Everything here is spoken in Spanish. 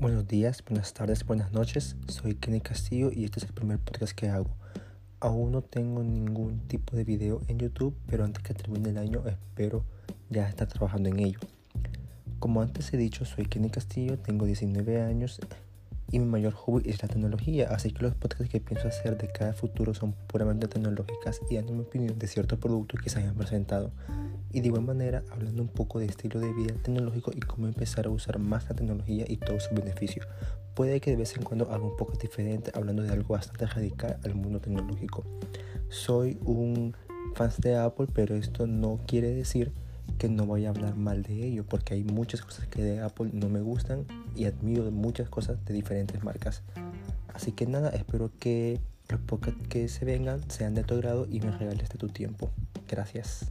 Buenos días, buenas tardes, buenas noches. Soy Kenny Castillo y este es el primer podcast que hago. Aún no tengo ningún tipo de video en YouTube, pero antes que termine el año espero ya estar trabajando en ello. Como antes he dicho, soy Kenny Castillo, tengo 19 años y mi mayor hobby es la tecnología, así que los podcasts que pienso hacer de cada futuro son puramente tecnológicas y dando mi opinión de ciertos productos que se hayan presentado y de igual manera hablando un poco de estilo de vida tecnológico y cómo empezar a usar más la tecnología y todos sus beneficios. Puede que de vez en cuando haga un poco diferente hablando de algo bastante radical al mundo tecnológico. Soy un fan de Apple, pero esto no quiere decir que no voy a hablar mal de ello, porque hay muchas cosas que de Apple no me gustan y admiro muchas cosas de diferentes marcas. Así que nada, espero que los podcasts que se vengan sean de tu grado y me regales de tu tiempo. Gracias.